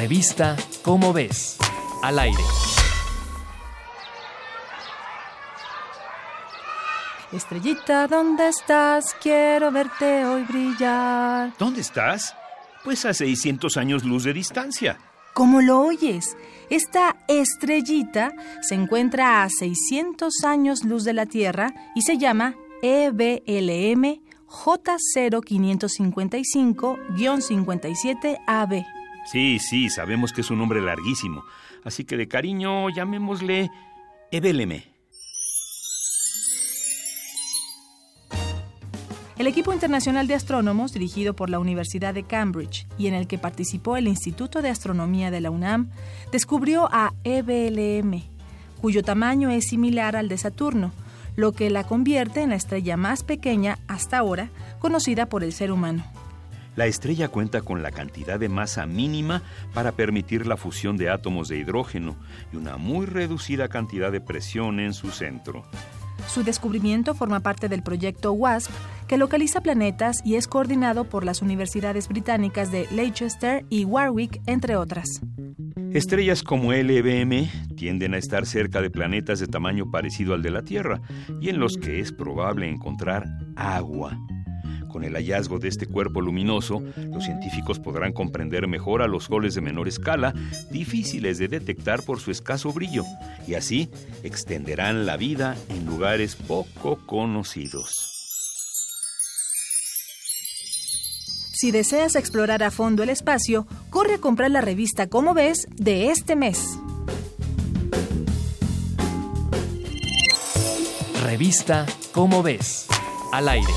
Revista Cómo ves, al aire. Estrellita, ¿dónde estás? Quiero verte hoy brillar. ¿Dónde estás? Pues a 600 años luz de distancia. ¿Cómo lo oyes? Esta estrellita se encuentra a 600 años luz de la Tierra y se llama EBLM J0555-57AB. Sí, sí, sabemos que es un nombre larguísimo, así que de cariño llamémosle EBLM. El equipo internacional de astrónomos, dirigido por la Universidad de Cambridge y en el que participó el Instituto de Astronomía de la UNAM, descubrió a EBLM, cuyo tamaño es similar al de Saturno, lo que la convierte en la estrella más pequeña hasta ahora conocida por el ser humano. La estrella cuenta con la cantidad de masa mínima para permitir la fusión de átomos de hidrógeno y una muy reducida cantidad de presión en su centro. Su descubrimiento forma parte del proyecto WASP, que localiza planetas y es coordinado por las universidades británicas de Leicester y Warwick, entre otras. Estrellas como LBM tienden a estar cerca de planetas de tamaño parecido al de la Tierra y en los que es probable encontrar agua. Con el hallazgo de este cuerpo luminoso, los científicos podrán comprender mejor a los soles de menor escala, difíciles de detectar por su escaso brillo, y así extenderán la vida en lugares poco conocidos. Si deseas explorar a fondo el espacio, corre a comprar la revista Como ves de este mes. Revista Cómo ves, al aire.